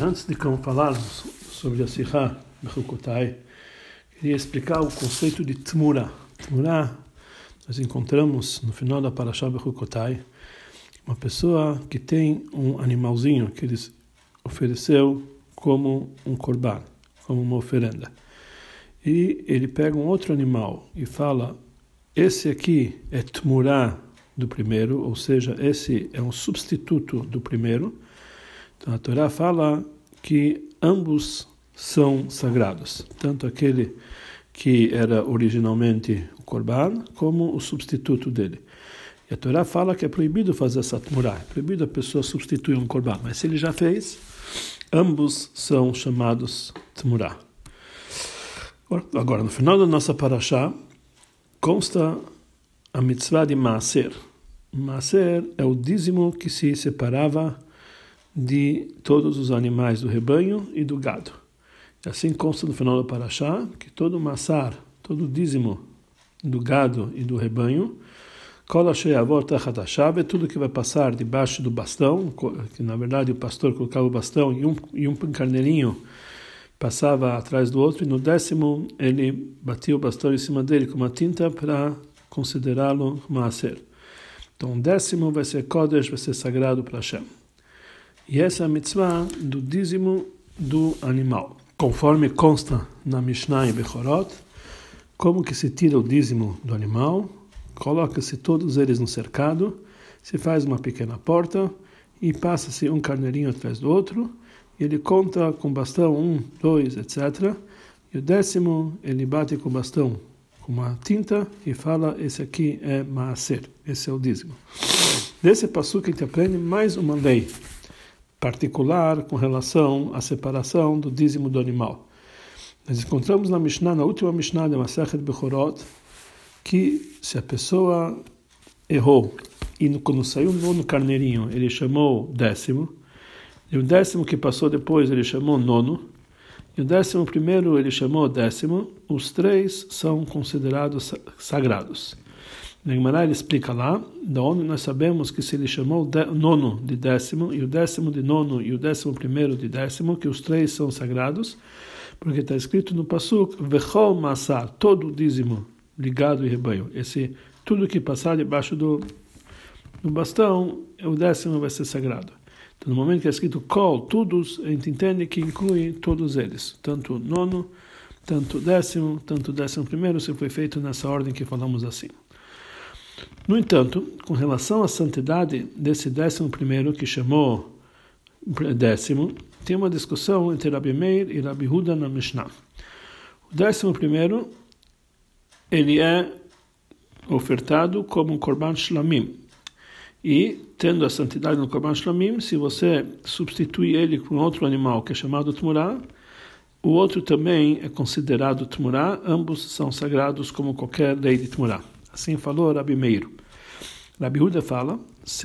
Antes de falarmos sobre a Sihá Bechukotai, queria explicar o conceito de Tmura. Tmura, nós encontramos no final da Parashá Bechukotai, uma pessoa que tem um animalzinho que ele ofereceu como um korban, como uma oferenda. E ele pega um outro animal e fala: esse aqui é Tmura do primeiro, ou seja, esse é um substituto do primeiro. A Torá fala que ambos são sagrados, tanto aquele que era originalmente o Korban, como o substituto dele. E a Torá fala que é proibido fazer essa tmurá, é proibido a pessoa substituir um Korban, mas se ele já fez, ambos são chamados tmurá. Agora, no final da nossa paraxá, consta a mitzvah de Maaser. Maaser é o dízimo que se separava de todos os animais do rebanho e do gado. E assim consta no final do Parashá que todo massar, todo dízimo do gado e do rebanho, tudo que vai passar debaixo do bastão, que na verdade o pastor colocava o bastão e um, e um carneirinho passava atrás do outro, e no décimo ele batia o bastão em cima dele com uma tinta para considerá-lo maaser. Então, o décimo vai ser Kodesh, vai ser sagrado para Hashem. E essa é a mitzvah do dízimo do animal. Conforme consta na Mishnah em Bechorot, como que se tira o dízimo do animal, coloca-se todos eles no cercado, se faz uma pequena porta e passa-se um carneirinho atrás do outro, e ele conta com bastão um, dois, etc. E o décimo ele bate com bastão com uma tinta e fala: esse aqui é maaser, esse é o dízimo. Desse passo que a gente aprende mais uma lei particular com relação à separação do dízimo do animal. Nós encontramos na Mishnah, na última Mishnah de Masachet Bechorot, que se a pessoa errou e quando saiu o nono carneirinho ele chamou décimo, e o décimo que passou depois ele chamou nono, e o décimo primeiro ele chamou décimo, os três são considerados sagrados. Negmará ele explica lá, da onde nós sabemos que se ele chamou o nono de décimo, e o décimo de nono, e o décimo primeiro de décimo, que os três são sagrados, porque está escrito no Passuk, Vechol Massar, todo o dízimo ligado e rebanho. Esse, tudo que passar debaixo do, do bastão, o décimo vai ser sagrado. Então, no momento que é escrito Kol, todos, a gente entende que inclui todos eles, tanto nono, tanto décimo, tanto décimo primeiro, se foi feito nessa ordem que falamos assim. No entanto, com relação à santidade desse décimo primeiro que chamou décimo, tem uma discussão entre Rabi Meir e Rabi Huda na Mishnah. O décimo primeiro, ele é ofertado como um korban shlamim. E, tendo a santidade no korban shlamim, se você substituir ele com outro animal que é chamado tmurá, o outro também é considerado tmurá, ambos são sagrados como qualquer lei de tmurá. Assim falou Rabi Meir. Rabi Huda fala,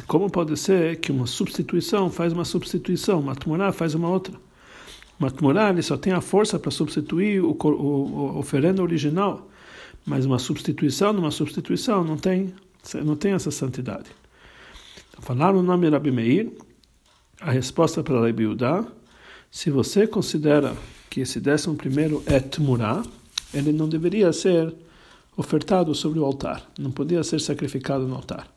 como pode ser que uma substituição faz uma substituição, uma tmurá faz uma outra? Uma tmurá ele só tem a força para substituir o, o, o oferenda original, mas uma substituição numa substituição não tem, não tem essa santidade. Então, falaram o nome Rabi Meir, a resposta para Rabi Huda, se você considera que esse décimo primeiro é tmurá, ele não deveria ser ofertado sobre o altar, não podia ser sacrificado no altar.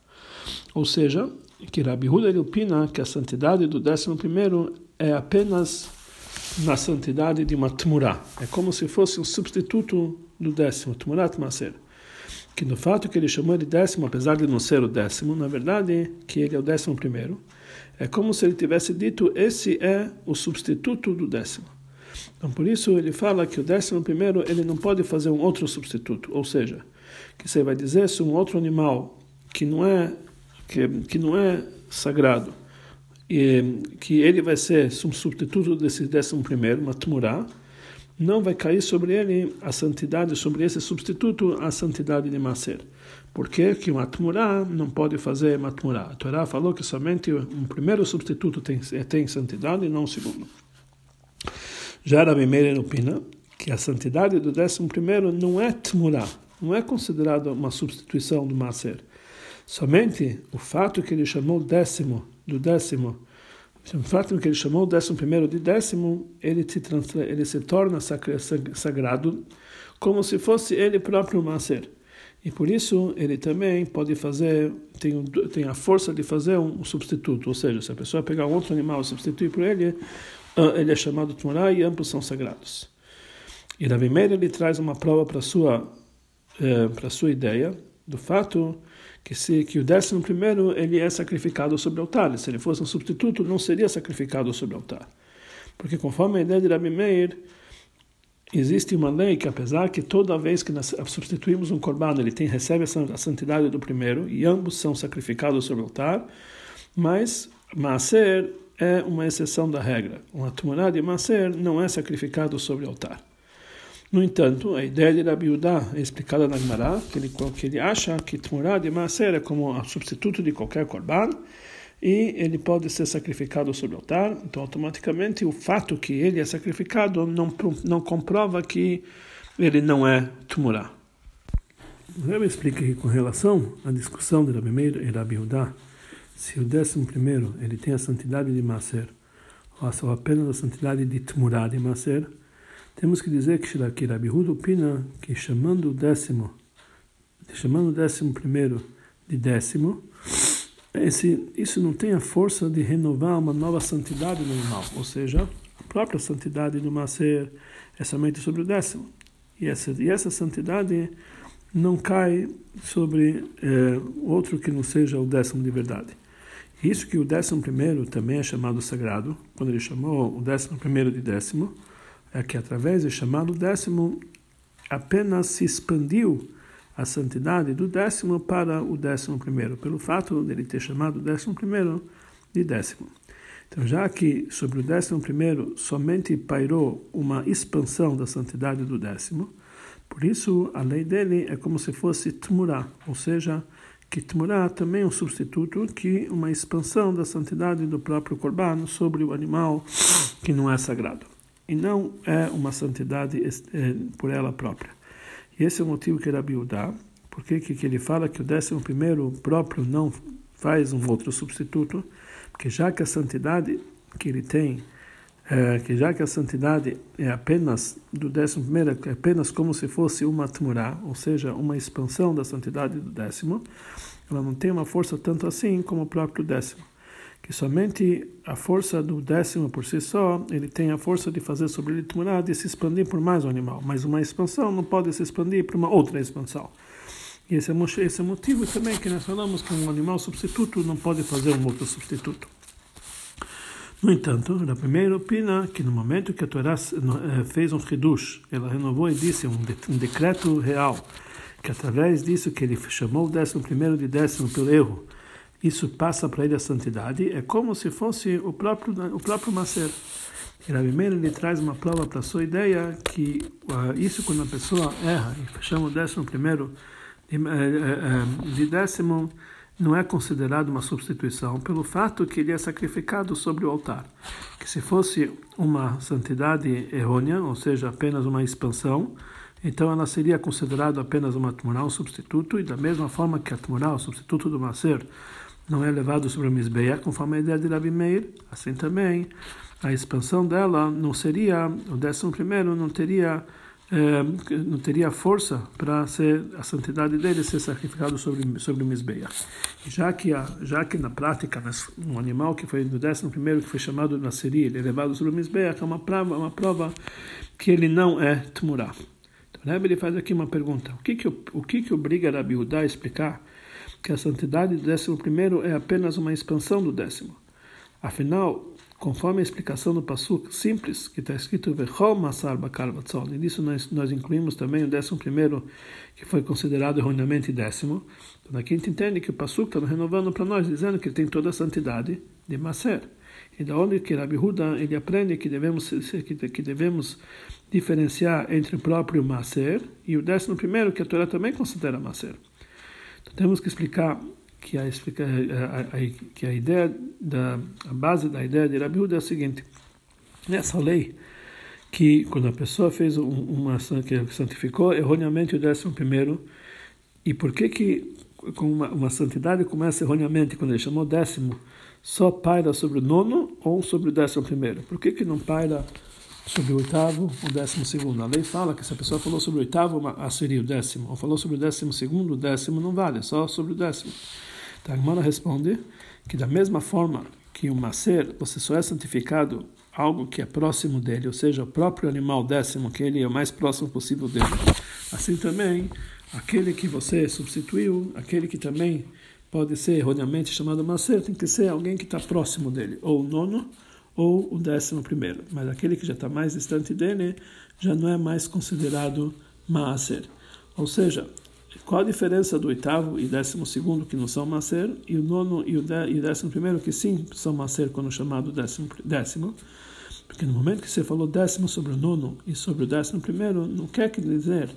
Ou seja, que Rabi Huda opina que a santidade do décimo primeiro é apenas na santidade de uma tmurá. É como se fosse um substituto do décimo, tmurat maser. Que no fato que ele chamou de décimo, apesar de não ser o décimo, na verdade, que ele é o décimo primeiro, é como se ele tivesse dito, esse é o substituto do décimo. Então, por isso, ele fala que o décimo primeiro ele não pode fazer um outro substituto, ou seja, que você vai dizer se um outro animal que não é que, que não é sagrado e que ele vai ser um substituto desse décimo primeiro, uma tumurá, não vai cair sobre ele a santidade, sobre esse substituto, a santidade de Maser. Por que que uma tumurá não pode fazer uma tumurá? A Torá falou que somente um primeiro substituto tem, tem santidade e não o segundo. Já Rabi Meir opina que a santidade do décimo primeiro não é tmurá, não é considerada uma substituição do maser. Somente o fato que ele chamou décimo, do décimo, O fato que ele chamou décimo primeiro de décimo, ele se, ele se torna sagrado como se fosse ele próprio Maser. E por isso ele também pode fazer, tem, tem a força de fazer um, substituto, ou seja, se a pessoa pegar outro animal e substituir por ele, ele é chamado Tmurá e ambos são sagrados. E Rabi Meir ele traz uma prova para sua eh, para sua ideia do fato que se que o décimo primeiro ele é sacrificado sobre o altar. Se ele fosse um substituto, não seria sacrificado sobre o altar, porque conforme a ideia de Rabi Meir existe uma lei que apesar que toda vez que nós substituímos um corban ele tem recebe a santidade do primeiro e ambos são sacrificados sobre o altar, mas Maaser é uma exceção da regra. Uma tumorá de Maaser não é sacrificado sobre o altar. No entanto, a ideia de Rabi Udá é explicada na Gemara, que ele, que ele acha que tumorá de Maaser é como o substituto de qualquer corban, e ele pode ser sacrificado sobre o altar. Então, automaticamente, o fato que ele é sacrificado não, não comprova que ele não é tumorá. O Rebbe explica aqui com relação à discussão de Rabi Meir e Rabi Hudá, se o décimo primeiro ele tem a santidade de Maser, ou apenas a santidade de Tmurá de Maser, temos que dizer que, Rabi Huda opina que chamando o décimo, chamando o décimo primeiro de décimo, esse, isso não tem a força de renovar uma nova santidade no animal, ou seja, a própria santidade do Maser é somente sobre o décimo. E essa, e essa santidade não cai sobre é, outro que não seja o décimo de verdade. Isso que o décimo primeiro também é chamado sagrado, quando ele chamou o décimo primeiro de décimo, é que através de chamado décimo apenas se expandiu a santidade do décimo para o décimo primeiro, pelo fato de ele ter chamado o décimo primeiro de décimo. Então, já que sobre o décimo primeiro somente pairou uma expansão da santidade do décimo, por isso a lei dele é como se fosse tmurá, ou seja, que tmurá também é um substituto que uma expansão da santidade do próprio corban sobre o animal que não é sagrado. E não é uma santidade eh, por ela própria. E esse é o motivo que Rabi Udá, porque que, que ele fala que o décimo primeiro próprio não faz um outro substituto, porque já que a santidade que ele tem, é, que já que a santidade é apenas do décimo primeiro, é apenas como se fosse uma tmurá, ou seja, uma expansão da santidade do décimo, ela não tem uma força tanto assim como o próprio décimo que somente a força do décimo por si só, ele tem a força de fazer sobre ele tmurar, de se expandir por mais um animal. Mas uma expansão não pode se expandir para uma outra expansão. E esse é, esse é o motivo também que nós falamos que um animal substituto não pode fazer um outro substituto. No entanto, a primeira opina que no momento que a Torá eh, fez um redush, ela renovou e disse um, de, um decreto real, que através disso que ele chamou o décimo primeiro de décimo pelo erro, isso passa para ele a santidade, é como se fosse o próprio o próprio Maser. E Rabi Meir ele traz uma prova para a sua ideia que uh, isso quando a pessoa erra e chama o décimo primeiro de, uh, uh, de décimo não é considerado uma substituição pelo fato que ele é sacrificado sobre o altar. Que se fosse uma santidade errônea, ou seja, apenas uma expansão, então ela seria considerada apenas uma tmurá, um substituto, e da mesma forma que a tmurá, substituto do maser, não é levado sobre o Mizbeia, conforme a ideia de Rabi Meir, assim também a expansão dela não seria, o décimo primeiro não teria eh, não teria força para ser a santidade dele ser sacrificado sobre sobre Mizbeia. Já que a, já que na prática um animal que foi do décimo primeiro que foi chamado de Nasiri, ele é levado sobre Mizbeia, é uma prova, uma prova que ele não é Tmurá. Então, ele faz aqui uma pergunta: o que que o que que obriga Rabi Udá a explicar que a santidade do décimo primeiro é apenas uma expansão do décimo. Afinal, conforme a explicação do Passuk simples, que está escrito Vechol Masar Bakar Vatzon, e nisso nós, nós incluímos também o décimo primeiro, que foi considerado erroneamente décimo. Então aqui a gente entende que o Passuk está renovando para nós, dizendo que ele tem toda a santidade de Maser. E da onde que Rabi Huda ele aprende que devemos, que devemos diferenciar entre o próprio Maser e o décimo primeiro, que a Torá também considera Maser. Então, temos que explicar que a, a, a, que a ideia da a base da ideia de Rabi Huda é a seguinte: nessa lei que quando a pessoa fez uma que santificou erroneamente o décimo primeiro e por que que com uma, uma santidade começa erroneamente quando ele chamou décimo só paira sobre o nono ou sobre o décimo primeiro? Por que, que não paira sobre o oitavo ou décimo segundo? A lei fala que se a pessoa falou sobre o oitavo, seria o décimo, ou falou sobre o décimo segundo, o décimo não vale, só sobre o décimo. Então a Gemara responde que da mesma forma que o macer, você só é santificado algo que é próximo dele, ou seja, o próprio animal décimo, que ele é o mais próximo possível dele. Assim também, aquele que você substituiu, aquele que também pode ser erroneamente chamado macer, tem que ser alguém que está próximo dele, ou o nono, ou o décimo primeiro. Mas aquele que já está mais distante dele, já não é mais considerado macer. Ou seja, qual a diferença do oitavo e décimo segundo que não são macer e o nono e o, de, e o décimo primeiro que sim são macer quando chamado décimo, décimo? Porque no momento que você falou décimo sobre o nono e sobre o décimo primeiro, não quer dizer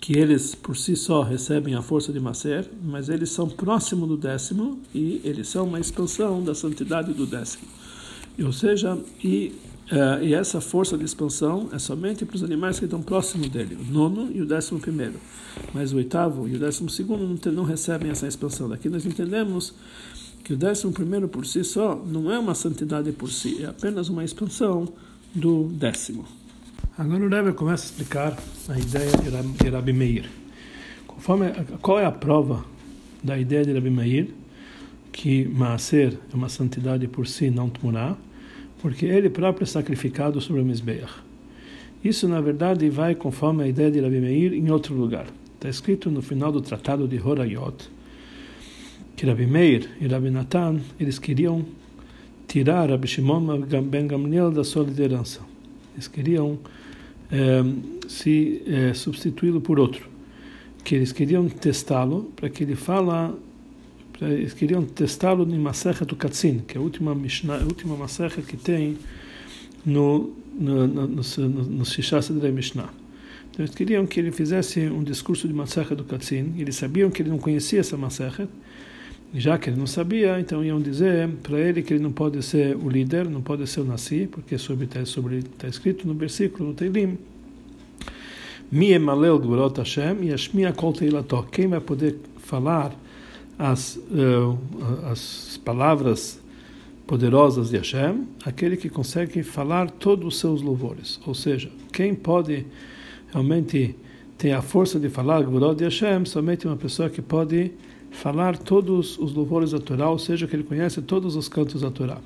que eles por si só recebem a força de macer, mas eles são próximo do décimo e eles são uma expansão da santidade do décimo. Ou seja, e Uh, e essa força de expansão é somente para os animais que estão próximos dele, o nono e o décimo primeiro. Mas o oitavo e o décimo segundo não, não recebem essa expansão. Daqui nós entendemos que o décimo primeiro por si só não é uma santidade por si, é apenas uma expansão do décimo. Agora o Rebbe começa a explicar a ideia de Rabi Meir. Conforme, qual é a prova da ideia de Rabi Meir? Que Maaser é uma santidade por si, não Tmurah porque ele próprio é sacrificado sobre o Mizbeach. Isso, na verdade, vai conforme a ideia de Rabi Meir em outro lugar. Está escrito no final do tratado de Horayot que Rabi Meir e Rabi Natan eles queriam tirar Rabi Shimon ben Gamliel da sua liderança. Eles queriam eh, se eh, substituí-lo por outro. Que eles queriam testá-lo para que ele fala eles queriam testá-lo em Maserhet do Katzin, que é a última, Mishnah, a última Maserhet que tem no, no, no, no, no Shisha Mishnah. Então eles queriam que ele fizesse um discurso de Maserhet do Katzin, eles sabiam que ele não conhecia essa Maserhet, já que ele não sabia, então iam dizer para ele que ele não pode ser o líder, não pode ser o Nasi, porque sobre está sobre, está escrito no versículo no Teilim, Mi emalel gvorot Hashem yashmiya kol teilato. Quem vai poder falar as, uh, as palavras poderosas de Hashem, aquele que consegue falar todos os seus louvores. Ou seja, quem pode realmente ter a força de falar Gvorod de Hashem, somente uma pessoa que pode falar todos os louvores da Torá, ou seja, que ele conhece todos os cantos da Torá.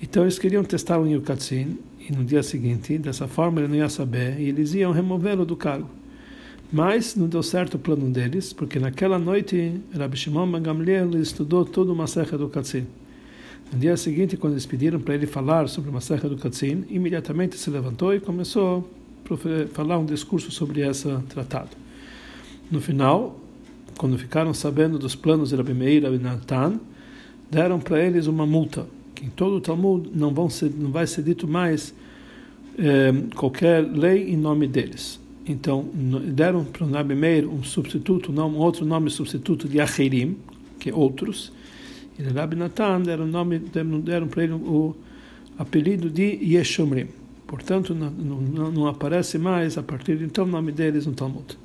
Então eles queriam testar o Yukatzin, e no dia seguinte, dessa forma ele não ia saber, e eles iam removê-lo do cargo. Mas não deu certo o plano deles, porque naquela noite Rabbi Shimon Ben Gamliel estudou toda uma serra do Katzin. No dia seguinte, quando eles pediram para ele falar sobre uma serra do Katzin, imediatamente se levantou e começou a falar um discurso sobre esse tratado. No final, quando ficaram sabendo dos planos de Rabbi Meir e Natan, deram para eles uma multa, que em todo o Talmud não, vão ser, não vai ser dito mais eh, qualquer lei em nome deles. Então, deram para o Nabi Meir um substituto, um outro nome substituto de Acherim, que é outros. E o Rabi Natan deram, deram para ele o apelido de Yeshomrim. Portanto, não, não, não, aparece mais, a partir de então, o nome deles no Talmud.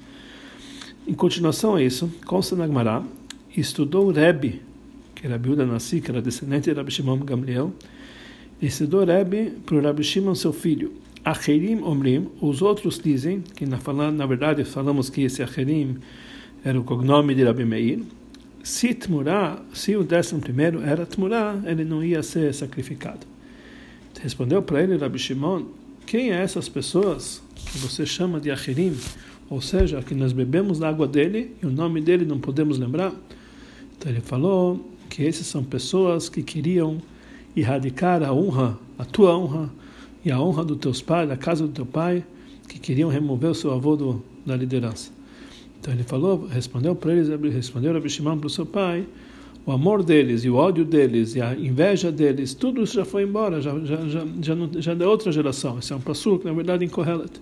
Em continuação a isso, consta na estudou o Rebbe, que era Biuda Nassi, que era descendente de Rabi Shimon Gamliel, estudou o Rebbe para o Rabi Shimon, seu filho, Acherim Omrim, os outros dizem, que na, na verdade falamos que esse Acherim era o cognome de Rabi Meir, se Tmurá, se o décimo primeiro era Tmurá, ele não ia ser sacrificado. Respondeu para ele Rabi Shimon, quem é essas pessoas que você chama de Acherim? Ou seja, que nós bebemos da água dele e o nome dele não podemos lembrar? Então ele falou que essas são pessoas que queriam erradicar a honra, a tua honra, e a honra dos teus pais, da casa do teu pai, que queriam remover o seu avô do, da liderança. Então ele falou, respondeu para eles, respondeu Rabi Shimon para o seu pai, o amor deles e o ódio deles e a inveja deles, tudo isso já foi embora, já já já já, não, já é outra geração. Esse é um que na verdade, incorreto.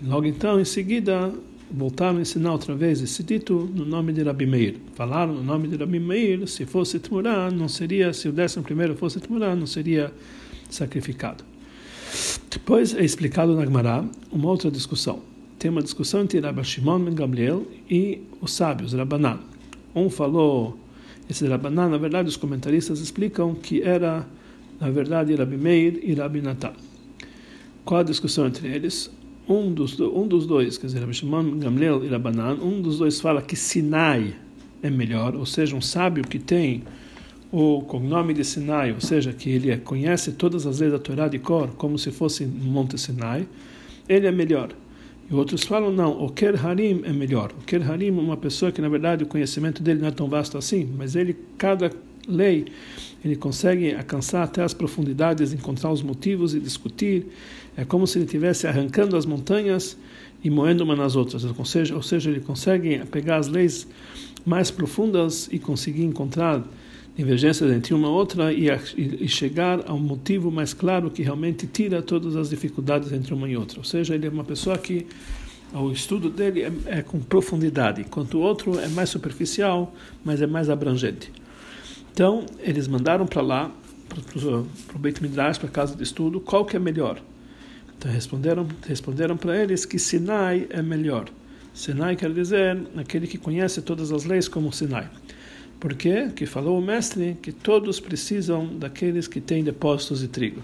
E logo então, em seguida, voltaram a ensinar outra vez esse dito no nome de Rabi Meir. Falaram no nome de Rabi Meir, se fosse Tmurá, não seria, se o décimo primeiro fosse Tmurá, não seria sacrificado. Depois é explicado na Gemara uma outra discussão. Tem uma discussão entre Rabbi Shimon ben Gamliel e os sábios, Rabbanan. Um falou Esse Rabanan, na verdade, os comentaristas explicam que era, na verdade, Rabi Meir e Rabi Natan. Qual a discussão entre eles? Um dos, um dos dois, quer dizer, Rabi Shimon Gamliel e Rabanan, um dos dois fala que Sinai é melhor, ou seja, um sábio que tem o cognome de Sinai, ou seja, que ele conhece todas as leis da Torá de cor, como se fosse Monte Sinai, ele é melhor. E outros falam, não, o Ker Harim é melhor. O Ker Harim é uma pessoa que, na verdade, o conhecimento dele não é tão vasto assim, mas ele, cada lei, ele consegue alcançar até as profundidades, encontrar os motivos e discutir. É como se ele estivesse arrancando as montanhas e moendo uma nas outras. Ou seja, ou seja, ele consegue pegar as leis mais profundas e conseguir encontrar divergências entre uma outra e, e, chegar a um motivo mais claro que realmente tira todas as dificuldades entre uma e outra. Ou seja, ele é uma pessoa que o estudo dele é, é com profundidade, enquanto o outro é mais superficial, mas é mais abrangente. Então, eles mandaram para lá, para o Beit Midrash, para a casa de estudo, qual que é melhor. Então, responderam responderam para eles que Sinai é melhor. Sinai quer dizer aquele que conhece todas as leis como Sinai. Por quê? Que falou o mestre que todos precisam daqueles que têm depósitos de trigo.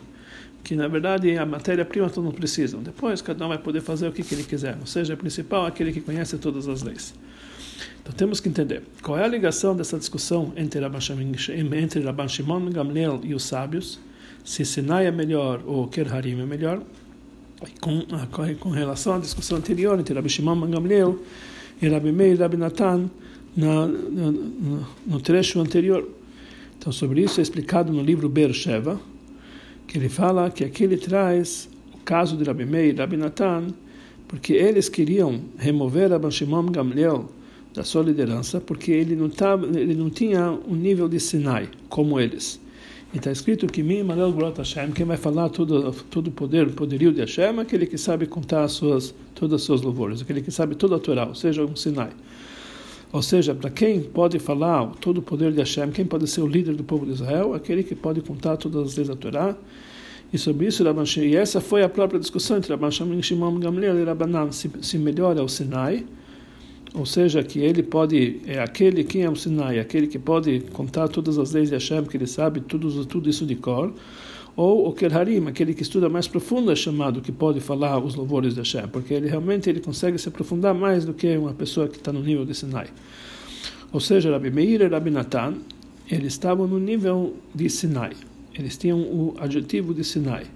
Que na verdade a matéria-prima todos precisam. Depois cada um vai poder fazer o que, que ele quiser. Ou seja, o principal é aquele que conhece todas as leis. Então temos que entender qual é a ligação dessa discussão entre Rabban Shimon Gamliel e os sábios, se Sinai é melhor ou Ker Harim é melhor, com, com relação à discussão anterior entre Rabbi Shimon Gamliel e Rabbi Meir e Rabbi Natan, na, na, no trecho anterior. Então, sobre isso é explicado no livro Beersheba, que ele fala que aqui ele traz o caso de Rabi Meir e Rabi Natan, porque eles queriam remover Rabban Shimon Gamliel da sua liderança, porque ele não, tava, ele não tinha um nível de Sinai como eles. E está escrito que Mim Malel Grot Hashem, quem vai falar todo todo o poder, poderio de Hashem, aquele que sabe contar as suas, todas as suas louvores, aquele que sabe toda a Torá, ou seja, um Sinai. Ou seja, para quem pode falar todo o poder de Hashem, quem pode ser o líder do povo de Israel, aquele que pode contar todas as leis da Torá. E sobre isso, e essa foi a própria discussão entre Rabban Shimon Gamliel e Rabbanan, se, se melhor é o Sinai, ou seja, que ele pode, é aquele quem é o Sinai, aquele que pode contar todas as leis de Hashem, que ele sabe tudo, tudo isso de cor, ou o Kerharim, aquele que estuda mais profundo, é chamado que pode falar os louvores de Hashem, porque ele realmente ele consegue se aprofundar mais do que uma pessoa que está no nível de Sinai. Ou seja, Rabi Meir e Rabi Natan, eles estavam no nível de Sinai. Eles tinham o adjetivo de Sinai.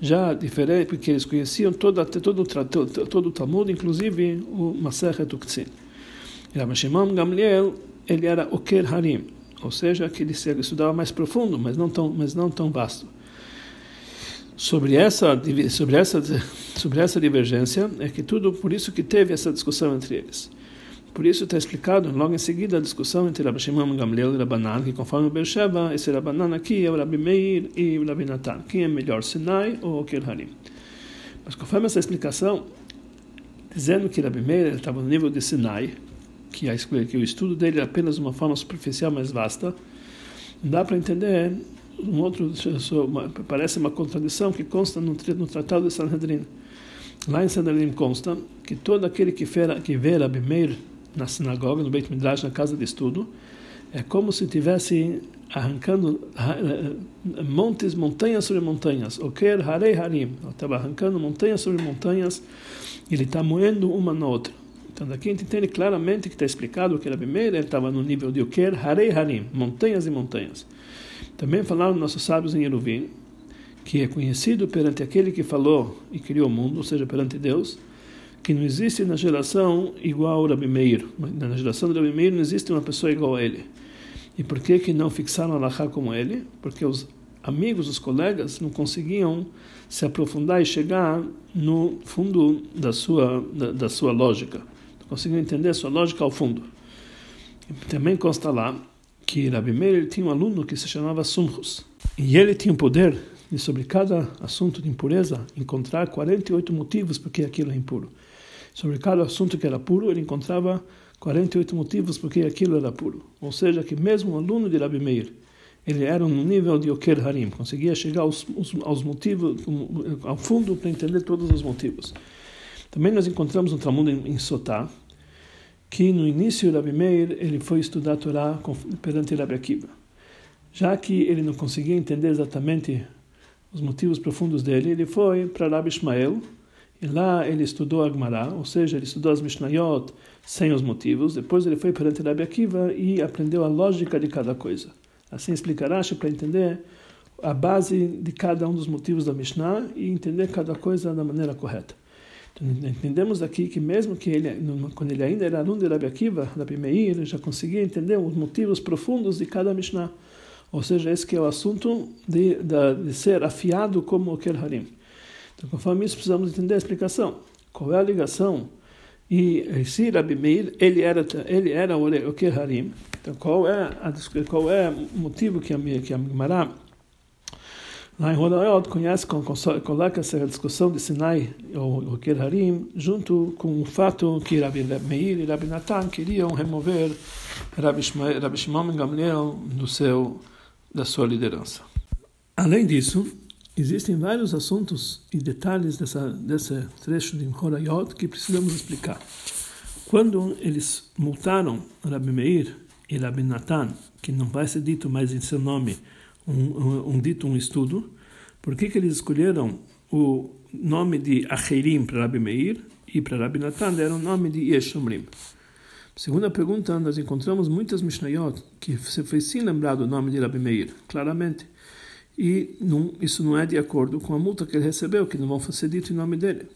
Já diferente, porque eles conheciam todo, todo, todo, o Talmud, inclusive o Masechet Uktzin. Rabi Shimon Gamliel, ele era o Kerharim, ou seja, que ele estudava mais profundo, mas não tão, mas não tão vasto sobre essa sobre essa sobre essa divergência é que tudo por isso que teve essa discussão entre eles. Por isso está explicado logo em seguida a discussão entre Rabbi Shimon Gamliel e Rabbanan, que conforme o Beersheba, esse Rabbanan aqui é o Rabbi Meir e o Rabbi Natan. Quem é melhor, Sinai ou Kirharim? Mas conforme essa explicação, dizendo que Rabbi Meir estava no nível de Sinai, que, a, que o estudo dele é apenas uma forma superficial mais vasta, dá para entender um outro parece uma contradição que consta no, no tratado de Sanhedrin. Lá em Sanhedrin consta que todo aquele que, fera, que vê Rabi Meir na sinagoga, no Beit Midrash, na casa de estudo, é como se estivesse arrancando montes, montanhas sobre montanhas. Oker Harei Harim. Estava arrancando montanhas sobre montanhas. Ele está moendo uma na outra. Então daqui a gente entende claramente que está explicado que Rabi Meir estava no nível de Oker Harei Harim. Montanhas e montanhas. Também falaram nossos sábios em Yeruvim, que é conhecido perante aquele que falou e criou o mundo, ou seja, perante Deus, que não existe na geração igual ao Rabi Meir. Na geração do Rabi Meir não existe uma pessoa igual a ele. E por que que não fixaram Allahá como ele? Porque os amigos, os colegas, não conseguiam se aprofundar e chegar no fundo da sua, da, da sua lógica. Não conseguiam entender a sua lógica ao fundo. Também consta lá que Rabi Meir tinha um aluno que se chamava Sumhus. E ele tinha o poder de, sobre cada assunto de impureza, encontrar 48 motivos porque aquilo é impuro. Sobre cada assunto que era puro, ele encontrava 48 motivos porque aquilo era puro. Ou seja, que mesmo o aluno de Rabi Meir, ele era um nível de Oker Harim, conseguia chegar aos, aos motivos, ao fundo para entender todos os motivos. Também nós encontramos no Talmud em, em Sotá, que no início Rabi Meir ele foi estudar a Torá perante Rabi Akiva. Já que ele não conseguia entender exatamente os motivos profundos dele, ele foi para Rabi Ishmael, e lá ele estudou a Gemara, ou seja, ele estudou as Mishnayot sem os motivos. Depois ele foi perante Rabi Akiva e aprendeu a lógica de cada coisa. Assim explicará para entender a base de cada um dos motivos da Mishnah e entender cada coisa da maneira correta. Entendemos aqui que mesmo que ele, quando ele ainda era aluno de Rabi Akiva, Rabi Meir, ele já conseguia entender os motivos profundos de cada Mishnah. Ou seja, esse que é o assunto de, de, de ser afiado como o Harim. Então, conforme isso, precisamos entender a explicação. Qual é a ligação? E se Rabi Meir, ele era, ele era o Harim. Então, qual é, a, qual é o motivo que a, que a Gemara Lá em Rodayot conhece, coloca essa discussão de Sinai ou o Harim junto com o fato que Rabi Meir e Rabi Natan queriam remover Rabi, Shimon Gamliel do seu, da sua liderança. Além disso, existem vários assuntos e detalhes dessa, desse trecho de Rodayot que precisamos explicar. Quando eles multaram Rabi Meir e Rabi Natan, que não vai ser dito mais em seu nome, um, um, dito, um estudo, por que, que eles escolheram o nome de Acherim para Rabi Meir e para Rabi Natan deram o nome de Yeshomrim. Segunda pergunta, nós encontramos muitas Mishnayot que você foi sim lembrado o nome de Rabi Meir, claramente. E não, isso não é de acordo com a multa que ele recebeu, que não vão ser dito em nome dele.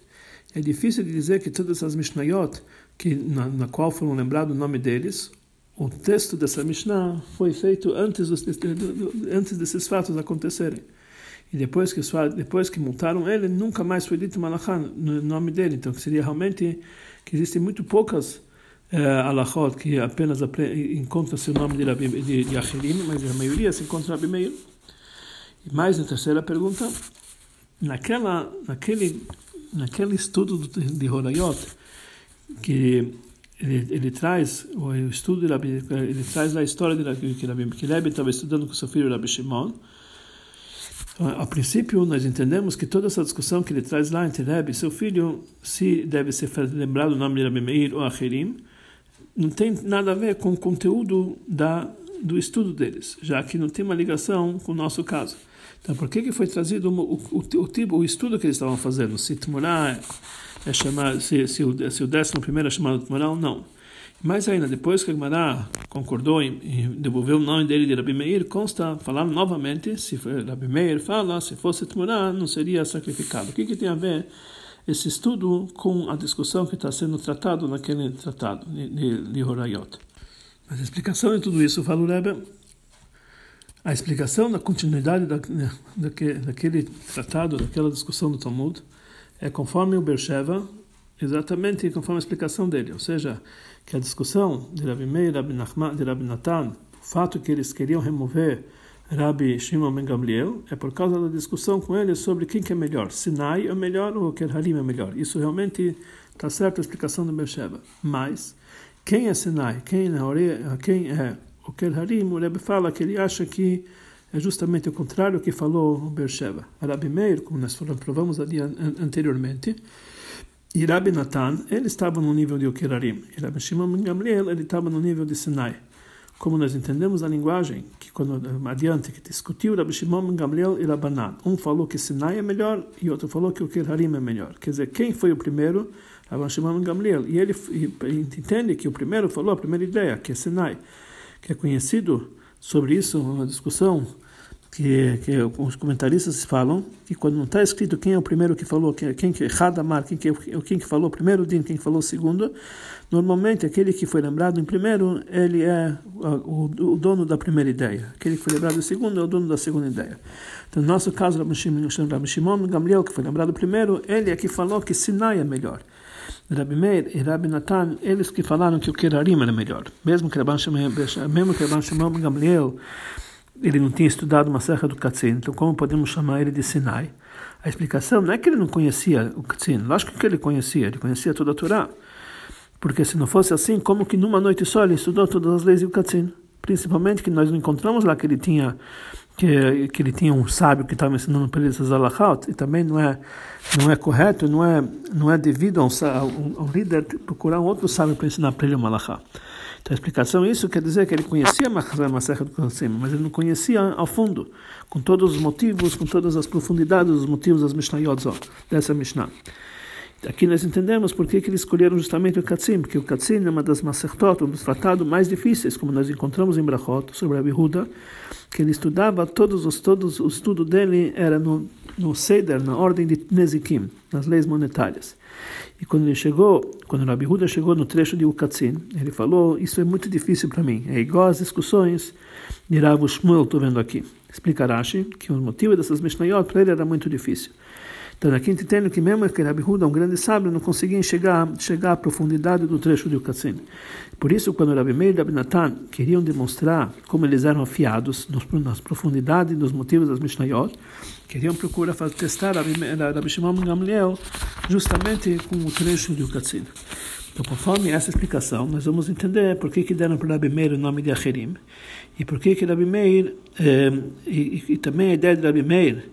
É difícil de dizer que todas as Mishnayot, que, na, na qual foram lembrados o nome deles, o texto dessa Mishnah foi feito antes, dos, antes desses fatos acontecerem. E depois que, depois que multaram ele, nunca mais foi dito Malachá no nome dele. Então, seria realmente que existem muito poucas uh, alachot que apenas encontram-se o nome de, Rabi, de, de Acherim, mas a maioria se encontra Rabi Meir. E mais na terceira pergunta, naquela, naquele, naquele estudo de Horayot, que ele, ele traz o estudo de Rabi, ele traz a história de Rabi, que Rabi Kileb estava estudando com seu filho Rabi Shimon. Então, a princípio, nós entendemos que toda essa discussão que ele traz lá entre Rabi e seu filho, se deve ser lembrado o nome de Rabi Meir ou Acherim, não tem nada a ver com o conteúdo da, do estudo deles, já que não tem uma ligação com o nosso caso. Então, por que, que foi trazido o, o, o, o estudo que eles estavam fazendo? Se Tmurá é chamado, se, se, o, se o décimo primeiro é chamado Tmurá ou não. Mais ainda, depois que a Gemara concordou em devolver o nome dele de Rabi Meir, consta, falando novamente, se Rabi Meir fala, se fosse Tmurá, não seria sacrificado. O que, que tem a ver esse estudo com a discussão que está sendo tratado naquele tratado de, de, Horayot? Mas a explicação de tudo isso, fala o Rebbe, a explicação da continuidade da, daquele tratado, daquela discussão do Talmud, é conforme o Bersheva, exatamente conforme a explicação dele. Ou seja, que a discussão de Rabi Meir, Rabi Nachman, de Rabi Natan, o fato que eles queriam remover Rabi Shimon Ben Gamliel, é por causa da discussão com ele sobre quem que é melhor, Sinai é melhor ou Kerharim é melhor. Isso realmente está certo a explicação do Bersheva. Mas, quem é Sinai? Quem é, quem é o Kerharim, o Rebbe fala que ele acha que é justamente o contrário que falou o Beersheba. Rabi Meir, como nós provamos ali anteriormente, e Rabi Natan, ele estava no nível de Okerarim. E Rabi Shimon Gamliel, ele estava no nível de Sinai. Como nós entendemos a linguagem, que quando adiante que discutiu Rabi Shimon Gamliel e Rabanan, um falou que Sinai é melhor e outro falou que o Okerarim é melhor. Quer dizer, quem foi o primeiro? Rabi Shimon Gamliel. E ele entende que o primeiro falou a primeira ideia, que é Sinai que é conhecido sobre isso, uma discussão que, que os comentaristas falam que quando não está escrito quem é o primeiro que falou, quem, quem que Hadamar, quem que quem que falou primeiro din, quem falou segundo, normalmente aquele que foi lembrado em primeiro, ele é o, o, dono da primeira ideia. Aquele que foi lembrado em segundo é o dono da segunda ideia. Então, no nosso caso, Rabbi Shimon Gamliel, que foi lembrado primeiro, ele é que falou que Sinai é melhor. Rabi Meir e Rabi Natan, eles que falaram que o Kerarim era melhor. Mesmo que Rabban Shimon Gamliel, ele não tinha estudado uma serra do Katzin, então como podemos chamar ele de Sinai? A explicação não é que ele não conhecia o Katzin, lógico que ele conhecia, ele conhecia toda a Torá. Porque se não fosse assim, como que numa noite só ele estudou todas as leis do Katzin? Principalmente que nós não encontramos lá que ele tinha que, que ele tinha um sábio que estava ensinando para ele essas alahot, e também não é, não é correto, não é, não é devido a um, a um, líder procurar um outro sábio para ensinar para ele uma alahá. Então a explicação isso quer dizer que ele conhecia Maserha do Kassim, mas ele não conhecia ao fundo, com todos os motivos, com todas as profundidades dos motivos das Mishnayot dessa Mishnah. Aqui nós entendemos por que, eles escolheram justamente o Katzim, porque o Katzim é uma das Masertot, um dos tratados mais difíceis, como nós encontramos em Brachot, sobre a Bihuda, que ele estudava, todos os, todos, o estudo dele era no, no Seder, na ordem de Nezikim, nas leis monetárias. E quando ele chegou, quando Rabi Huda chegou no trecho de Ukatzin, ele falou: Isso é muito difícil para mim. É igual às discussões de Rav Shmuel, estou vendo aqui. Explica Rashi que o motivo dessas Mishnayot para ele era muito difícil. Então aqui entendo que mesmo que Rabi Huda, um grande sábio, não conseguia chegar, chegar à profundidade do trecho de Ukatsin. Por isso, quando Rabi Meir e Rabi Natan queriam demonstrar como eles eram afiados nas profundidades dos motivos das Mishnayot, queriam procurar testar Rabi, Rabi Shimon Gamliel justamente com o trecho de Ukatsin. Então, conforme essa explicação, nós vamos entender por que, que deram para Rabi Meir o nome de Acherim e por que que Rabi Meir, eh, e, e, também a ideia de Rabi Meir,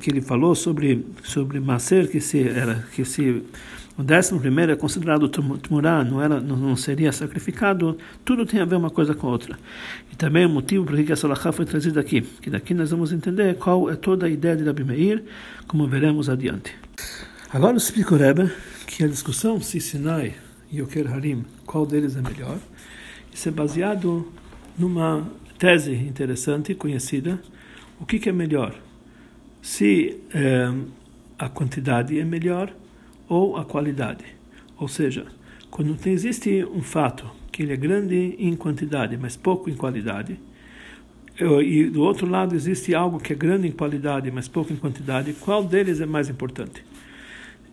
que ele falou sobre sobre Maser que se era que se o décimo primeiro é considerado tumurá, não era não, seria sacrificado, tudo tem a ver uma coisa com a outra. E também o motivo por que essa lacha foi trazida aqui, que daqui nós vamos entender qual é toda a ideia de Rabi Meir, como veremos adiante. Agora explica o Rebbe que a discussão se Sinai e Oker Harim, qual deles é melhor, isso é baseado numa tese interessante, conhecida, o que, que é melhor? Se eh, a quantidade é melhor ou a qualidade. Ou seja, quando existe um fato que ele é grande em quantidade, mas pouco em qualidade, e do outro lado existe algo que é grande em qualidade, mas pouco em quantidade, qual deles é mais importante?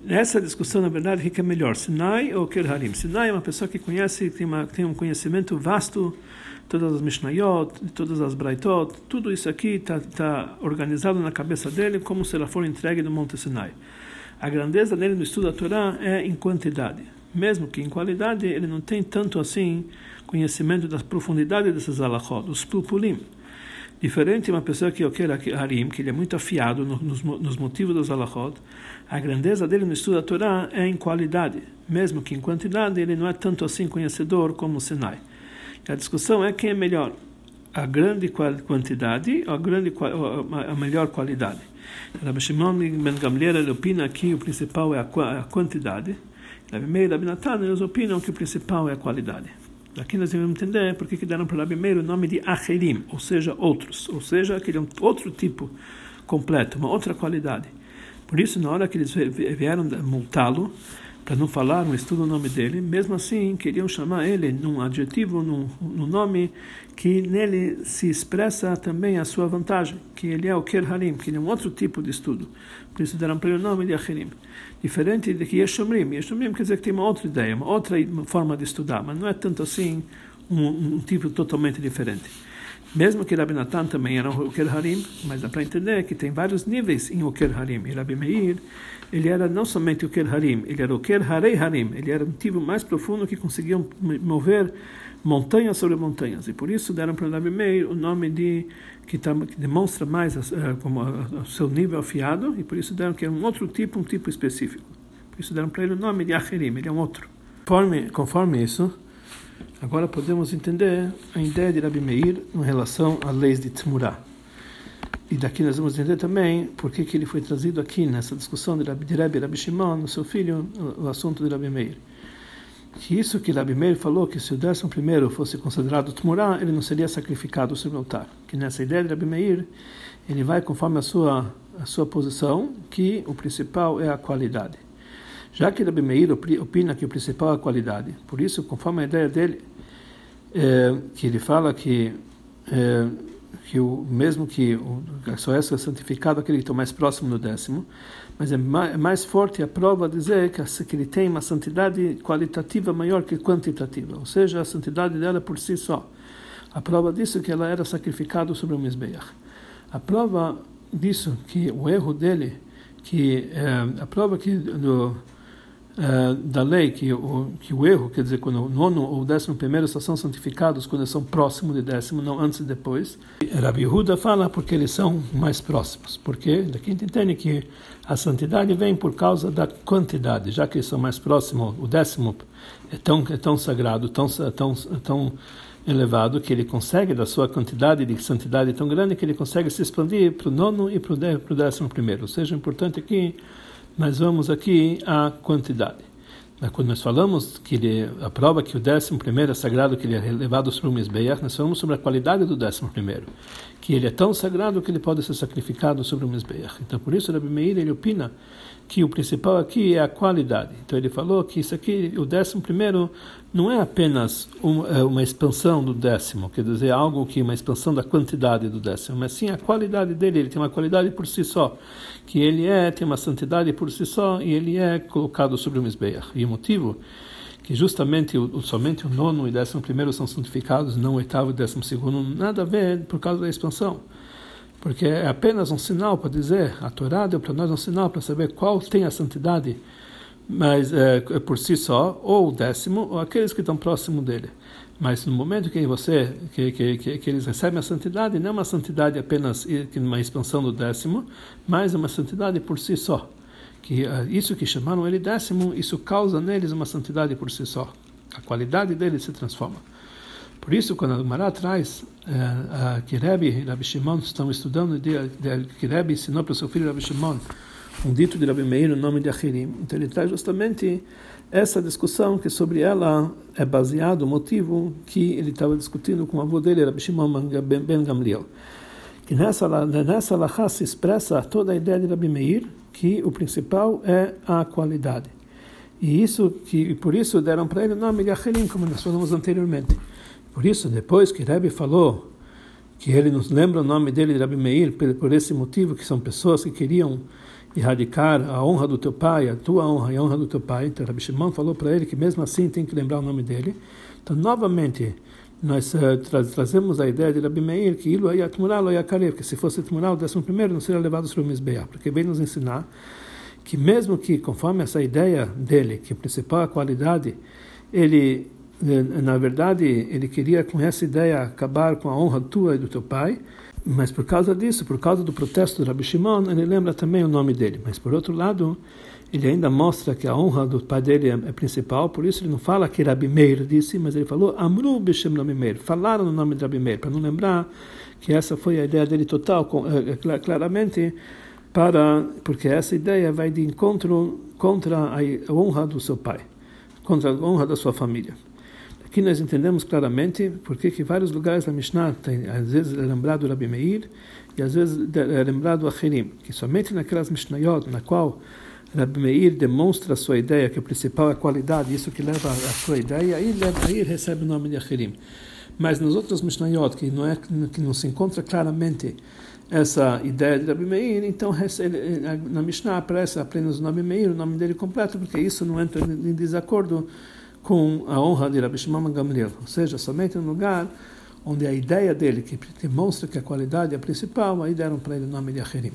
Nessa discussão, na verdade, o que é melhor, Sinai ou Kerharim? Sinai é uma pessoa que conhece, tem, uma, tem um conhecimento vasto todas as Mishnayot, todas as Braitot, tudo isso aqui está tá organizado na cabeça dele como se ela for entregue no Monte Sinai. A grandeza dele no estudo da Torá é em quantidade, mesmo que em qualidade ele não tem tanto assim conhecimento das profundidades desses alachot, dos pulpulim. Diferente de uma pessoa que eu quero harim, que ele é muito afiado nos, nos motivos dos alachot, a grandeza dele no estudo da Torá é em qualidade, mesmo que em quantidade ele não é tanto assim conhecedor como o Sinai. A discussão é quem é melhor, a grande quantidade ou a, grande, a melhor qualidade. Rabbi Shimon Ben Gamliel opina que o principal é a, quantidade. Rabbi Meir e Rabbi Natan eles opinam que o principal é a qualidade. Aqui nós devemos entender por que deram para Rabbi Meir o nome de Acherim, ou seja, outros, ou seja, aquele é outro tipo completo, uma outra qualidade. Por isso, na hora que eles vieram multá-lo, para não falar, não estuda o nome dele, mesmo assim queriam chamar ele num adjetivo, num, num nome que nele se expressa também a sua vantagem, que ele é o Ker Harim, que ele é um outro tipo de estudo. Por isso deram para ele o nome de Achirim. Diferente de que Yeshomrim. Yeshomrim quer dizer que tem uma outra ideia, uma outra forma de estudar, mas não é tanto assim um, um tipo totalmente diferente. Mesmo que Rabi Natan também era o Oker Harim, mas dá para entender que tem vários níveis em Oker Harim. E Rabi Meir, ele era não somente Oker Harim, ele era Oker Harei Harim. Ele era um tipo mais profundo que conseguia mover montanhas sobre montanhas. E por isso deram para Rabi Meir o nome de que, tá, que demonstra mais uh, como o seu nível afiado, e por isso deram que é um outro tipo, um tipo específico. Por isso deram para ele o nome de Acherim, ele é um outro. Conforme, conforme isso, Agora podemos entender a ideia de Rabi Meir em relação às leis de Tzmurah. E daqui nós vamos entender também por que, ele foi trazido aqui nessa discussão de Rabi, de Rabi, Rabi Shimon, o seu filho, o, assunto de Rabi Meir. Que isso que Rabi Meir falou, que se o décimo primeiro fosse considerado Tzmurah, ele não seria sacrificado sobre o altar. Que nessa ideia de Rabi Meir, ele vai conforme a sua, a sua posição, que o principal é a qualidade. Já que Rabi Meir opina que o principal é a qualidade, por isso, conforme a ideia dele, é, que ele fala que é, que o mesmo que o, só é santificado aquele que está mais próximo do décimo, mas é mais, é mais forte a prova dizer que, que ele tem uma santidade qualitativa maior que quantitativa, ou seja, a santidade dela por si só. A prova disso é que ela era sacrificada sobre o Mizbeach. A prova disso que o erro dele, que é, a prova que do uh, da lei que o, que o erro, quer dizer, quando o nono ou o décimo primeiro só são santificados quando são próximos de décimo, não antes e depois. Rabi Yehuda fala porque eles são mais próximos. Porque daqui a gente entende que a santidade vem por causa da quantidade, já que eles são mais próximos, o décimo é tão, é tão sagrado, tão, tão, tão elevado que ele consegue, da sua quantidade de santidade tão grande, que ele consegue se expandir para o nono e para o décimo primeiro. Ou seja, importante aqui mas vamos aqui à quantidade. Quando nós falamos que ele, a prova que o décimo primeiro é sagrado, que ele é levado sobre o Mizbeach, nós falamos sobre a qualidade do décimo primeiro, que ele é tão sagrado que ele pode ser sacrificado sobre o Mizbeach. Então, por isso, Rabbi Meir, ele opina que o principal aqui é a qualidade. Então ele falou que isso aqui, o décimo primeiro, não é apenas uma, é uma expansão do décimo, quer dizer, algo que uma expansão da quantidade do décimo, mas sim a qualidade dele. Ele tem uma qualidade por si só, que ele é tem uma santidade por si só e ele é colocado sobre o Mizbeach. E o motivo que justamente o, somente o nono e décimo primeiro são santificados, não o oitavo e décimo segundo, nada a ver por causa da expansão porque é apenas um sinal para dizer, a Torá deu para nós um sinal para saber qual tem a santidade, mas é, é, por si só, ou o décimo, ou aqueles que estão próximo dele. Mas no momento que você que, que, que, que eles recebem a santidade, não é uma santidade apenas uma expansão do décimo, mas uma santidade por si só. Que uh, isso que chamaram ele décimo, isso causa neles uma santidade por si só. A qualidade deles se transforma. Por isso, quando a Gemara traz uh, que Rebbe e Rabbi Shimon estão estudando, de, de, que ensinou para o seu filho Rabbi Shimon, um dito de Rabbi Meir no nome de Achirim. Então ele traz justamente essa discussão que sobre ela é baseado o motivo que ele estava discutindo com o avô dele, Rabbi Shimon Ben Gamliel. Que nessa, nessa lahá se expressa toda a ideia de Rabbi Meir, que o principal é a qualidade. E isso que por isso deram para ele o nome de Achirim, como nós falamos anteriormente. Por isso, depois que Rebbe falou que ele nos lembra o nome dele, Rebbe Meir, por esse motivo, que são pessoas que queriam erradicar a honra do teu pai, a tua honra e a honra do teu pai. Então, Rabbi Shimon falou para ele que mesmo assim tem que lembrar o nome dele. Então, novamente, nós uh, tra trazemos a ideia de Rabbi Meir que Ilu Ayatmurah Lo Yakarev, que se fosse Tmurah, o décimo primeiro não seria levado sobre o Mizbeah, porque vem nos ensinar que mesmo que, conforme essa ideia dele, que a principal qualidade, ele na verdade, ele queria com essa ideia acabar com a honra tua e do teu pai, mas por causa disso, por causa do protesto do Rabi Shimon, ele lembra também o nome dele. Mas por outro lado, ele ainda mostra que a honra do pai dele é, é principal, por isso ele não fala que Rabi Meir disse, mas ele falou Amru Bishem Nome Meir, falaram no nome de Rabi Meir, para não lembrar que essa foi a ideia dele total, é, é, claramente, para porque essa ideia vai de encontro contra a honra do seu pai, contra a honra da sua família. Aqui nós entendemos claramente porque que vários lugares da Mishnah tem, às vezes é lembrado Rabi Meir e às vezes é lembrado Achirim, que somente naquelas Mishnayot na qual Rabi Meir demonstra a sua ideia, que o principal é a qualidade, isso que leva a sua ideia, aí Rabi recebe o nome de Achirim. Mas nos outros Mishnayot, que não, é, que não se encontra claramente essa ideia de Rabi Meir, então na Mishnah aparece apenas o nome Meir, o nome dele completo, porque isso não entra em desacordo com a honra de Rabbi Shimon Gamliel, ou seja, somente no lugar onde a ideia dele, que demonstra que a qualidade é a principal, aí deram para ele o nome de Acherim.